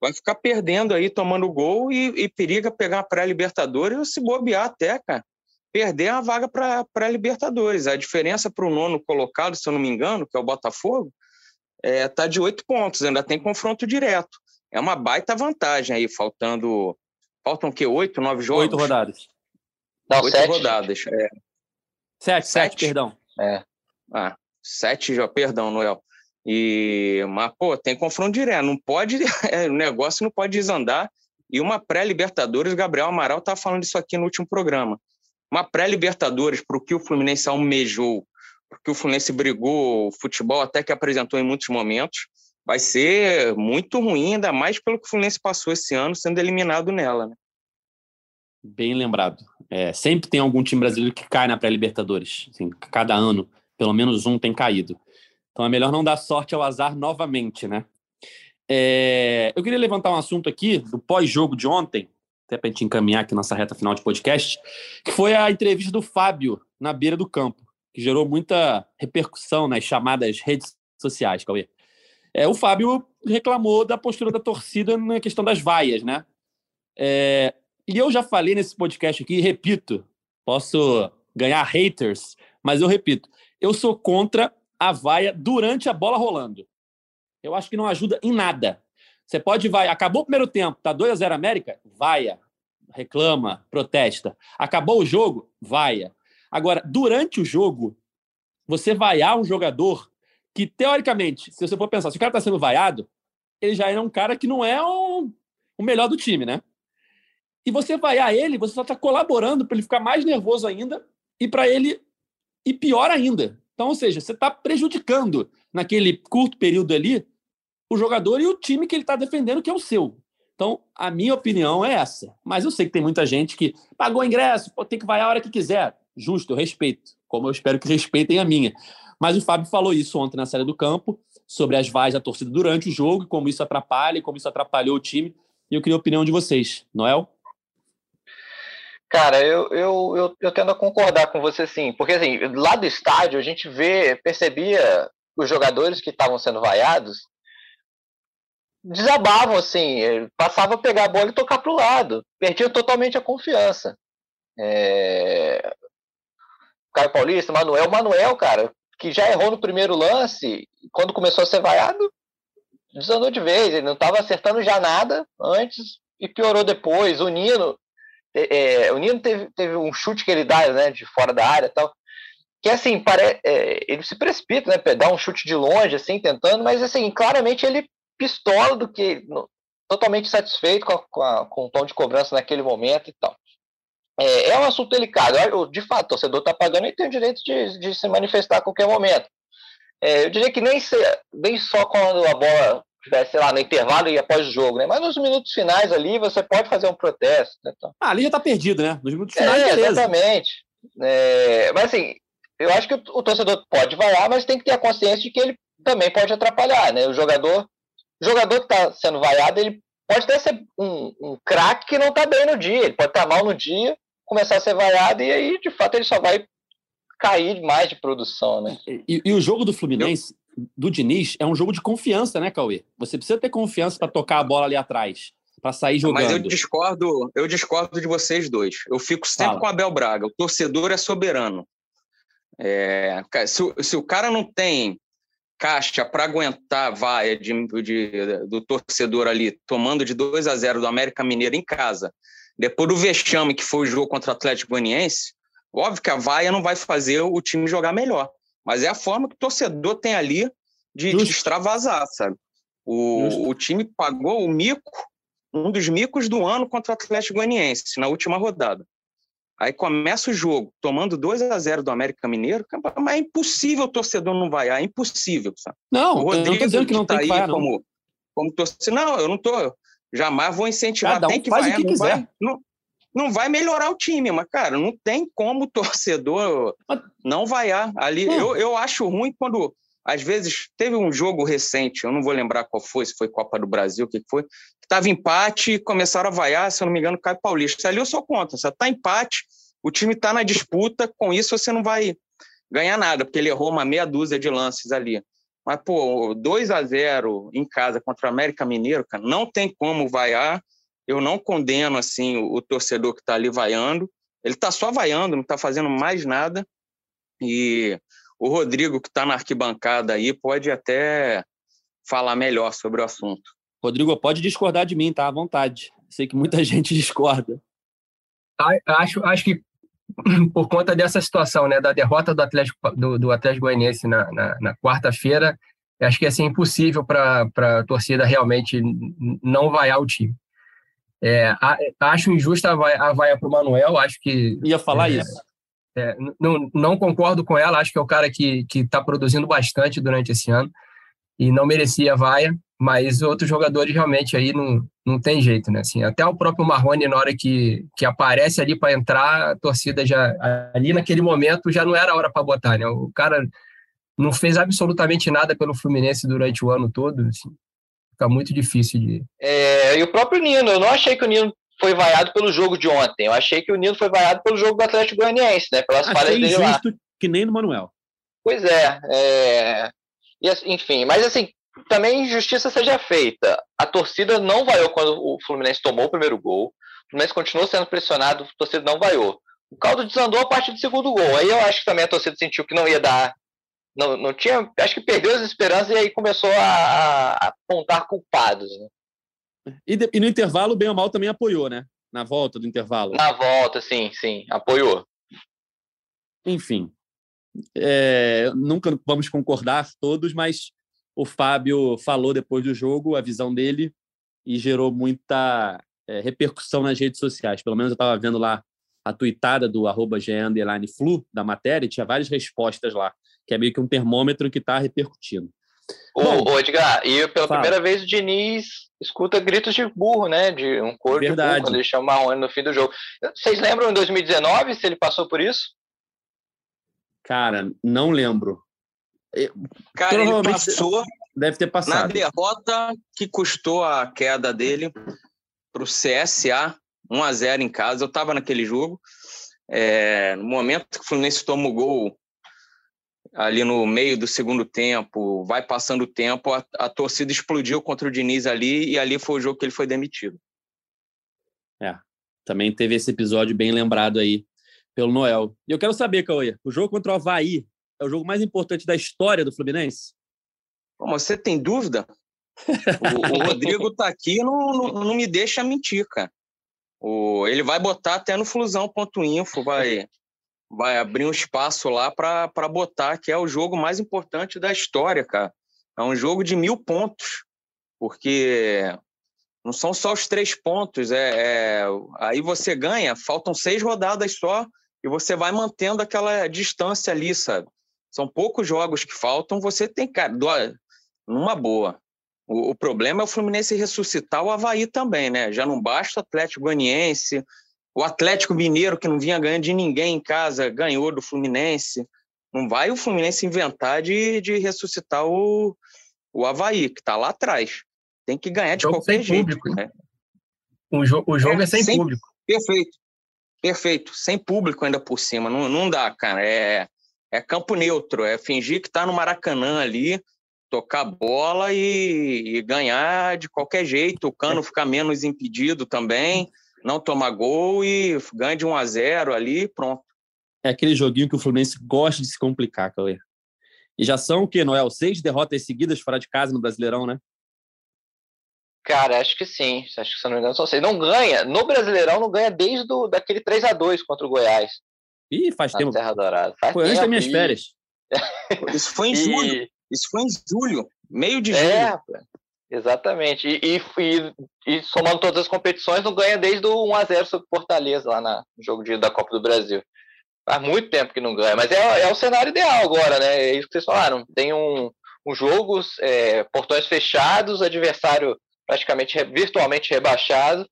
vai ficar perdendo aí, tomando gol e, e periga pegar a pré-Libertadores ou se bobear até, cara, perder a vaga para pré-Libertadores. A diferença para o nono colocado, se eu não me engano, que é o Botafogo, está é, tá de oito pontos, ainda tem confronto direto. É uma baita vantagem aí, faltando. Faltam o quê? Oito, nove jogos? Oito rodadas. Não, oito sete. rodadas. É. Sete, sete, sete, perdão. É. Ah, sete já, perdão, Noel. E, mas, pô, tem confronto direto. Não pode. É, o negócio não pode desandar. E uma pré-Libertadores, Gabriel Amaral tá falando isso aqui no último programa. Uma pré-Libertadores, para o que o Fluminense almejou porque o Fluminense brigou o futebol até que apresentou em muitos momentos, vai ser muito ruim, ainda mais pelo que o Fluminense passou esse ano sendo eliminado nela. Né? Bem lembrado. É, sempre tem algum time brasileiro que cai na pré-Libertadores. Assim, cada ano, pelo menos um tem caído. Então é melhor não dar sorte ao azar novamente, né? É, eu queria levantar um assunto aqui do pós-jogo de ontem, até para a gente encaminhar aqui nossa reta final de podcast, que foi a entrevista do Fábio na beira do campo que gerou muita repercussão nas chamadas redes sociais, Cauê. É, o Fábio reclamou da postura da torcida na questão das vaias, né? É, e eu já falei nesse podcast aqui, e repito, posso ganhar haters, mas eu repito, eu sou contra a vaia durante a bola rolando. Eu acho que não ajuda em nada. Você pode vai, acabou o primeiro tempo, tá 2 a 0 América, vaia, reclama, protesta. Acabou o jogo, vaia. Agora, durante o jogo, você vaiar um jogador que, teoricamente, se você for pensar, se o cara está sendo vaiado, ele já é um cara que não é o, o melhor do time, né? E você vaiar ele, você só está colaborando para ele ficar mais nervoso ainda e para ele ir pior ainda. Então, ou seja, você está prejudicando naquele curto período ali o jogador e o time que ele está defendendo, que é o seu. Então, a minha opinião é essa. Mas eu sei que tem muita gente que pagou ingresso, tem que vaiar a hora que quiser justo, eu respeito, como eu espero que respeitem a minha. Mas o Fábio falou isso ontem na série do campo, sobre as vaias da torcida durante o jogo, como isso atrapalha e como isso atrapalhou o time. E eu queria a opinião de vocês. Noel? Cara, eu, eu, eu, eu tendo a concordar com você sim, porque assim, lá do estádio a gente vê, percebia os jogadores que estavam sendo vaiados desabavam assim, passava a pegar a bola e tocar para o lado, perdiam totalmente a confiança. É... Caio Paulista, Manuel. Manuel, cara, que já errou no primeiro lance, quando começou a ser vaiado, desandou de vez. Ele não estava acertando já nada antes e piorou depois. O Nino, é, é, o Nino teve, teve um chute que ele dá, né, de fora da área tal, que assim, pare, é, ele se precipita, né, dá um chute de longe, assim, tentando, mas assim, claramente ele pistola do que totalmente satisfeito com, a, com, a, com o tom de cobrança naquele momento e tal é, é um assunto delicado. De fato, o torcedor está pagando e tem o direito de, de se manifestar a qualquer momento. É, eu diria que nem, se, nem só quando a bola estiver, sei lá, no intervalo e após o jogo, né? Mas nos minutos finais ali você pode fazer um protesto. Né? Então, ah, ali já está perdido, né? Nos minutos finais, é. Exatamente. É, mas assim, eu acho que o, o, torcedor pode vaiar, mas tem que ter a consciência de que ele também pode atrapalhar, né? O jogador, o jogador que está sendo vaiado, ele pode até ser um, um craque que não está bem no dia, ele pode estar tá mal no dia, começar a ser vaiado e aí, de fato, ele só vai cair mais de produção, né? E, e o jogo do Fluminense, do Diniz, é um jogo de confiança, né, Cauê? Você precisa ter confiança para tocar a bola ali atrás, para sair jogando. Mas eu discordo, eu discordo de vocês dois. Eu fico sempre Fala. com o Abel Braga. O torcedor é soberano. É, se, se o cara não tem caixa para aguentar a vaia de, de, do torcedor ali, tomando de 2 a 0 do América Mineiro em casa, depois do vexame que foi o jogo contra o Atlético Goianiense, óbvio que a vaia não vai fazer o time jogar melhor, mas é a forma que o torcedor tem ali de, de extravasar, sabe? O, o time pagou o mico, um dos micos do ano contra o Atlético Goianiense, na última rodada. Aí começa o jogo, tomando 2 a 0 do América Mineiro, mas é impossível o torcedor não vaiar, é impossível. Sabe? Não, o Rodrigo, eu não tô dizendo que não tá tem que vaiar, como, não. como torcedor. Não, eu não tô, jamais vou incentivar, Cada um tem que faz vaiar, o que quiser. Vai, não, não vai melhorar o time, mas, cara, não tem como o torcedor não vaiar. Ali, eu, eu acho ruim quando, às vezes, teve um jogo recente, eu não vou lembrar qual foi, se foi Copa do Brasil, o que foi, que estava empate e começaram a vaiar, se eu não me engano, Caio Paulista. Ali eu sou contra, se está empate, o time está na disputa, com isso você não vai ganhar nada, porque ele errou uma meia dúzia de lances ali. Mas, pô, 2 a 0 em casa contra o América Mineiro, cara, não tem como vaiar. Eu não condeno, assim, o, o torcedor que está ali vaiando. Ele está só vaiando, não está fazendo mais nada. E o Rodrigo, que está na arquibancada aí, pode até falar melhor sobre o assunto. Rodrigo, pode discordar de mim, tá? À vontade. Sei que muita gente discorda. Acho, acho que por conta dessa situação, né, da derrota do Atlético, do, do Atlético Goianiense na, na, na quarta-feira, acho que ia ser impossível para a torcida realmente não vaiar o time. É, acho injusta a vaia, a vaia para o Manuel, acho que... Ia falar é, isso. É, não, não concordo com ela, acho que é o cara que está produzindo bastante durante esse ano e não merecia a vaia, mas outros jogadores realmente aí não, não tem jeito, né? Assim, até o próprio Marrone, na hora que, que aparece ali para entrar, a torcida já, ali naquele momento, já não era hora para botar, né? O cara não fez absolutamente nada pelo Fluminense durante o ano todo, assim, fica muito difícil de. É, e o próprio Nino, eu não achei que o Nino foi vaiado pelo jogo de ontem, eu achei que o Nino foi vaiado pelo jogo do Atlético Goianiense, né? Pelas Achei falhas dele lá. injusto que nem no Manuel. Pois é, é... Enfim, mas assim, também justiça seja feita. A torcida não vaiou quando o Fluminense tomou o primeiro gol. O Fluminense continuou sendo pressionado, a torcida não vaiou. O caldo desandou a partir do segundo gol. Aí eu acho que também a torcida sentiu que não ia dar. Não, não tinha. Acho que perdeu as esperanças e aí começou a, a apontar culpados. Né? E, de, e, no intervalo, bem ou mal, também apoiou, né? Na volta do intervalo. Na volta, sim, sim, apoiou. Enfim. É, nunca vamos concordar todos, mas o Fábio falou depois do jogo a visão dele e gerou muita é, repercussão nas redes sociais. Pelo menos eu estava vendo lá a tuitada do arroba Flu da matéria e tinha várias respostas lá, que é meio que um termômetro que está repercutindo. Ô, Bom, ô, Edgar, e pela fala. primeira vez o Diniz escuta gritos de burro, né? De um coro de burro quando ele chama o Marrone no fim do jogo. Vocês lembram em 2019 se ele passou por isso? Cara, não lembro. Cara, ele passou. Deve ter passado. Na derrota que custou a queda dele para o CSA, 1 a 0 em casa. Eu estava naquele jogo. É, no momento que o Fluminense toma o gol, ali no meio do segundo tempo, vai passando o tempo, a, a, torcida explodiu contra o Diniz ali e ali foi o jogo que ele foi demitido. É, também teve esse episódio bem lembrado aí pelo Noel. E eu quero saber, Cauê, o jogo contra o Havaí é o jogo mais importante da história do Fluminense? você tem dúvida? O, o Rodrigo tá aqui não, não, não, me deixa mentir, cara. O, ele vai botar até no flusão.info, vai, vai abrir um espaço lá para botar, que é o jogo mais importante da história, cara. É um jogo de mil pontos, porque não são só os três pontos, é, é aí você ganha, faltam seis rodadas só, e você vai mantendo aquela distância ali, sabe? São poucos jogos que faltam, você tem, cara, numa boa. O, problema é o Fluminense ressuscitar o Havaí também, né? Já não basta o Atlético Goianiense, o Atlético Mineiro, que não vinha ganhando de ninguém em casa, ganhou do Fluminense. Não vai o Fluminense inventar de, de ressuscitar o, o Havaí, que está lá atrás. Tem que ganhar de qualquer jeito. Público, né? O, jo o jogo é, é sem, sem, público. Perfeito. Perfeito. Sem público ainda por cima. Não, não dá, cara. É, é campo neutro. É fingir que está no Maracanã ali tocar bola e, e, ganhar de qualquer jeito, o Cano ficar menos impedido também, não tomar gol e ganha de 1 a 0 ali, pronto. É aquele joguinho que o Fluminense gosta de se complicar, Cauê. E já são o quê, Noel? Seis derrotas seguidas fora de casa no Brasileirão, né? Cara, acho que sim. Acho que, se não me engano, são seis. Não ganha. No Brasileirão, não ganha desde do, daquele 3 a 2 contra o Goiás. Ih, faz tempo. Terra Dourada. Faz foi tempo, antes das minhas férias. Isso foi em E- julho. Isso foi em julho. Meio de julho. É, rapaz. Exatamente. E, e, e- somando todas as competições, não ganha desde o 1x0 sobre o Fortaleza, lá na- no jogo de, da Copa do Brasil. Faz muito tempo que não ganha. Mas é, é o cenário ideal agora, né? É isso que vocês falaram. Tem um, um jogo, é, portões fechados, adversário praticamente virtualmente rebaixado.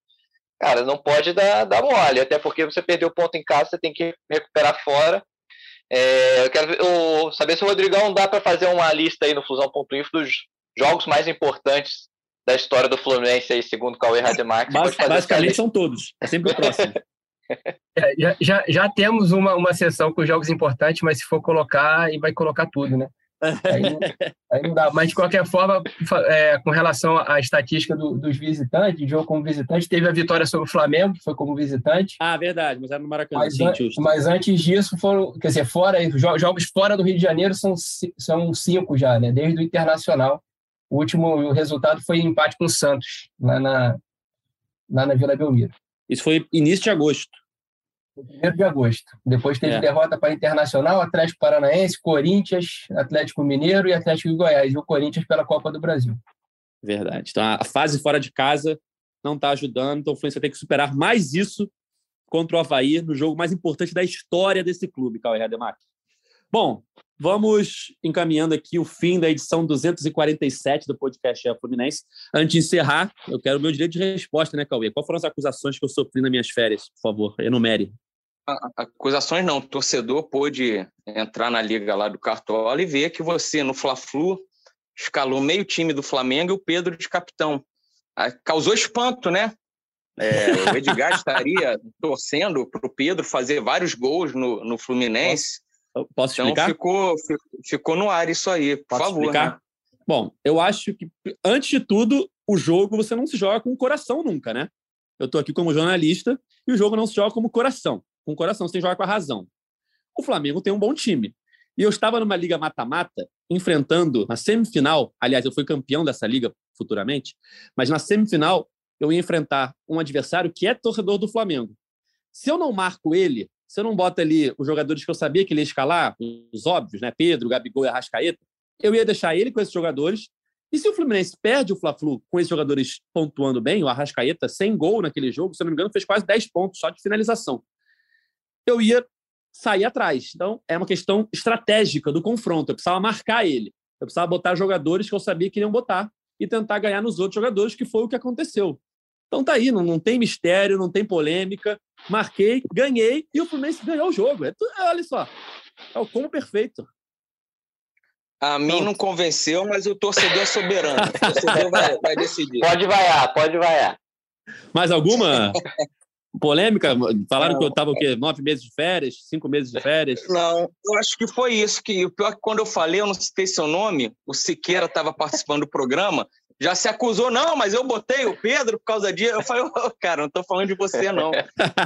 Cara, não pode dar, dar mole, até porque você perdeu ponto em casa, você tem que recuperar fora. É, eu quero o- saber se o Rodrigão dá para fazer uma lista aí no Fusão.info dos jogos mais importantes da história do Fluminense aí, segundo o Cauê Rademacher. Você Bas- pode fazer essa basicamente são todos. É sempre o próximo. É, já, já, já temos uma, uma sessão com jogos importantes, mas se for colocar, aí vai colocar tudo, né? Aí, não- aí não dá. Mas, de qualquer forma, é, com relação à estatística do- dos visitantes, de jogo como visitante, teve a vitória sobre o Flamengo, que foi como visitante. ah, verdade, mas era no Maracanã. Mas, Sim, an- justo. mas antes disso, foram, quer dizer, fora, jo- jogos fora do Rio de Janeiro são, são cinco já, né? Desde o Internacional. O último o resultado foi empate com o Santos, lá na, lá na Vila Belmiro. Isso foi início de agosto. 1 de agosto. Depois teve É. derrota para Internacional, Atlético Paranaense, Corinthians, Atlético Mineiro e Atlético de Goiás. E o Corinthians pela Copa do Brasil. Verdade. Então a fase fora de casa não está ajudando, então o Fluminense ter que superar mais isso contra o Havaí no jogo mais importante da história desse clube, Cauê Rademacher. Bom, vamos encaminhando aqui o fim da edição 247 do podcast É Fluminense. Antes de encerrar, eu quero o meu direito de resposta, né, Cauê? Quais foram as acusações que eu sofri nas minhas férias? Por favor, enumere. Acusações não. O torcedor pôde entrar na liga lá do Cartola e ver que você, no Fla-Flu, escalou meio time do Flamengo e o Pedro de capitão. Ah, Causou espanto, né? É, o Edgar estaria torcendo para o Pedro fazer vários gols no, no Fluminense. Eu Posso Então explicar? ficou, fi- ficou no ar isso aí, por Posso favor. explicar? né? Bom, eu acho que, antes de tudo, o jogo você não se joga com o coração nunca, né? Eu estou aqui como jornalista e o jogo não se joga como coração. Com o coração, você tem que jogar com a razão. O Flamengo tem um bom time. E eu estava numa liga mata-mata, enfrentando na semifinal. Aliás, eu fui campeão dessa liga futuramente, mas na semifinal eu ia enfrentar um adversário que é torcedor do Flamengo. Se eu não marco ele, se eu não boto ali os jogadores que eu sabia que ele ia escalar, os óbvios, né? Pedro, Gabigol e Arrascaeta, eu ia deixar ele com esses jogadores. E se o Fluminense perde o Fla-Flu com esses jogadores pontuando bem, o Arrascaeta sem gol naquele jogo, se eu não me engano, fez quase 10 pontos só de finalização. Eu ia sair atrás. Então, é uma questão estratégica do confronto. Eu precisava marcar ele. Eu precisava botar jogadores que eu sabia que iriam botar e tentar ganhar nos outros jogadores, que foi o que aconteceu. Então tá aí, não, não tem mistério, não tem polêmica. Marquei, ganhei e o Fluminense ganhou o jogo. É tu- olha só, é o como perfeito. A mim não convenceu, mas o torcedor é soberano. O torcedor vai, vai decidir. Pode vaiar, pode vaiar. Mais alguma polêmica? Falaram que eu estava o quê? Nove meses de férias, cinco meses de férias. Não, eu acho que foi isso. Que o pior é que quando eu falei, eu não citei seu nome, o Siqueira estava participando do programa, já se acusou, não, mas eu botei o Pedro por causa disso. Eu falei, "Ô, cara, não estou falando de você, não.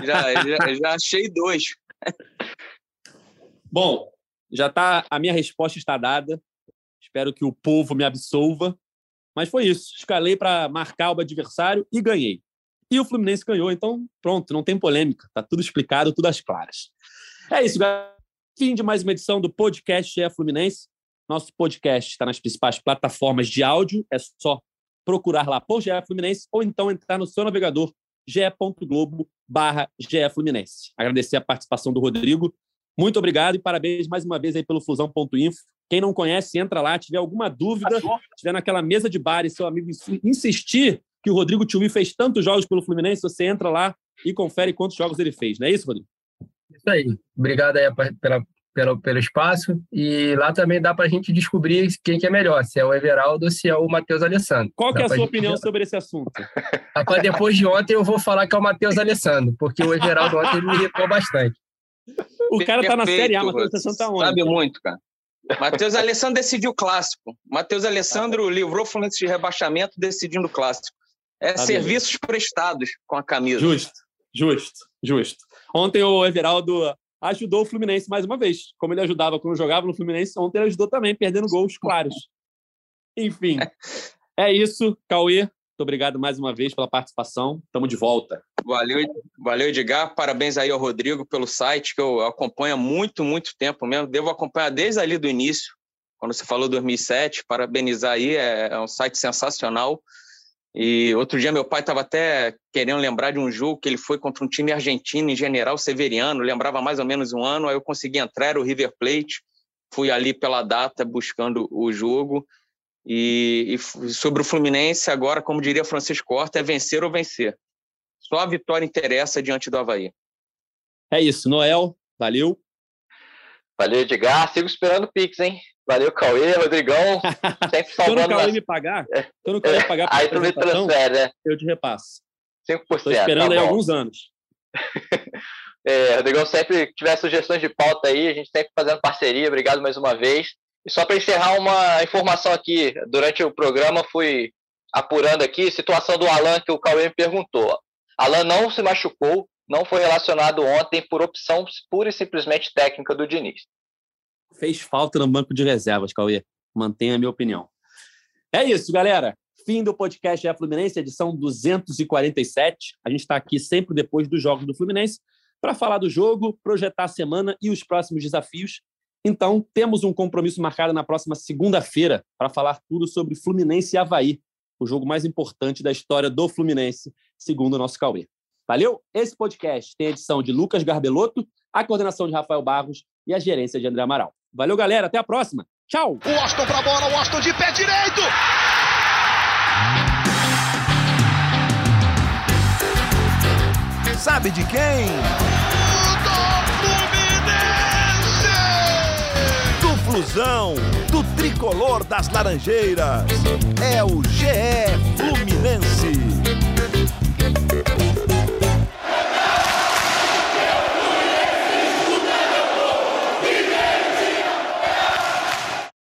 Já, já, já achei dois. Bom, já tá, a minha resposta está dada. Espero que o povo me absolva. Mas foi isso. Escalei para marcar o adversário e ganhei. E o Fluminense ganhou, então pronto, não tem polêmica. Tá tudo explicado, tudo às claras. É isso, galera. Fim de mais uma edição do podcast É Fluminense. Nosso podcast está nas principais plataformas de áudio. É só procurar lá por GE Fluminense ou então entrar no seu navegador ge.globo barra GE Fluminense. Agradecer a participação do Rodrigo. Muito obrigado e parabéns mais uma vez aí pelo Fusão.info. Quem não conhece, entra lá. Tiver alguma dúvida, tiver naquela mesa de bar e seu amigo insi- insistir que o Rodrigo Tchumi fez tantos jogos pelo Fluminense, você entra lá e confere quantos jogos ele fez. Não é isso, Rodrigo? Isso aí. Obrigado aí pela, pelo, pelo espaço. E lá também dá para a gente descobrir quem que é melhor, se é o Everaldo ou se é o Matheus Alessandro. Qual que é a sua gente opinião sobre esse assunto? Rapaz, depois de ontem eu vou falar que é o Matheus Alessandro, porque o Everaldo ontem me irritou bastante. O cara tá na Série A, Matheus Alessandro tá onde? Sabe muito, cara. Matheus Alessandro decidiu o clássico. Matheus Alessandro livrou o Fluminense de rebaixamento decidindo o clássico. É Tá serviços prestados com a camisa. Justo, justo, justo. Ontem o Everaldo ajudou o Fluminense mais uma vez. Como ele ajudava quando jogava no Fluminense, ontem ele ajudou também, perdendo gols claros. Enfim, é isso. Cauê, muito obrigado mais uma vez pela participação. Estamos de volta. Valeu, valeu, Edgar. Parabéns aí ao Rodrigo pelo site, que eu acompanho há muito, muito tempo mesmo. Devo acompanhar desde ali do início, quando você falou 2007. Parabenizar aí, é, é um site sensacional. E outro dia meu pai estava até querendo lembrar de um jogo que ele foi contra um time argentino em General Severiano, lembrava mais ou menos um ano, aí eu consegui entrar, era o River Plate, fui ali pela data buscando o jogo. E, e sobre o Fluminense, agora, como diria Francisco Horta, é vencer ou vencer. Só a vitória interessa diante do Havaí. É isso, Noel, valeu. Valeu, Edgar. Sigo esperando o Pix, hein? Valeu, Cauê, Rodrigão. Sempre salvando. Quando o Cauê me pagar, quando o Cauê é. pagar aí tu me transfere, né? Eu te repasso. 5%. Estou esperando tá aí alguns anos. é, Rodrigão, sempre tiver sugestões de pauta aí, a gente sempre fazendo parceria. Obrigado mais uma vez. E só para encerrar uma informação aqui, durante o programa fui apurando aqui, situação do Alan que o Cauê me perguntou. Alan não se machucou, não foi relacionado ontem por opção pura e simplesmente técnica do Diniz fez falta no banco de reservas, Cauê. Mantenha a minha opinião. É isso, galera. Fim do podcast é Fluminense, edição 247. A gente está aqui sempre depois dos jogos do Fluminense para falar do jogo, projetar a semana e os próximos desafios. Então, temos um compromisso marcado na próxima segunda-feira para falar tudo sobre Fluminense e Havaí, o jogo mais importante da história do Fluminense, segundo o nosso Cauê. Valeu? Esse podcast tem a edição de Lucas Garbelotto, a coordenação de Rafael Barros e a gerência de André Amaral. Valeu, galera. Até a próxima. Tchau. O Washington pra bola, o Washington de pé direito. Sabe de quem? Do Fluminense! Do Flusão, do tricolor das Laranjeiras. É o GE Fluminense.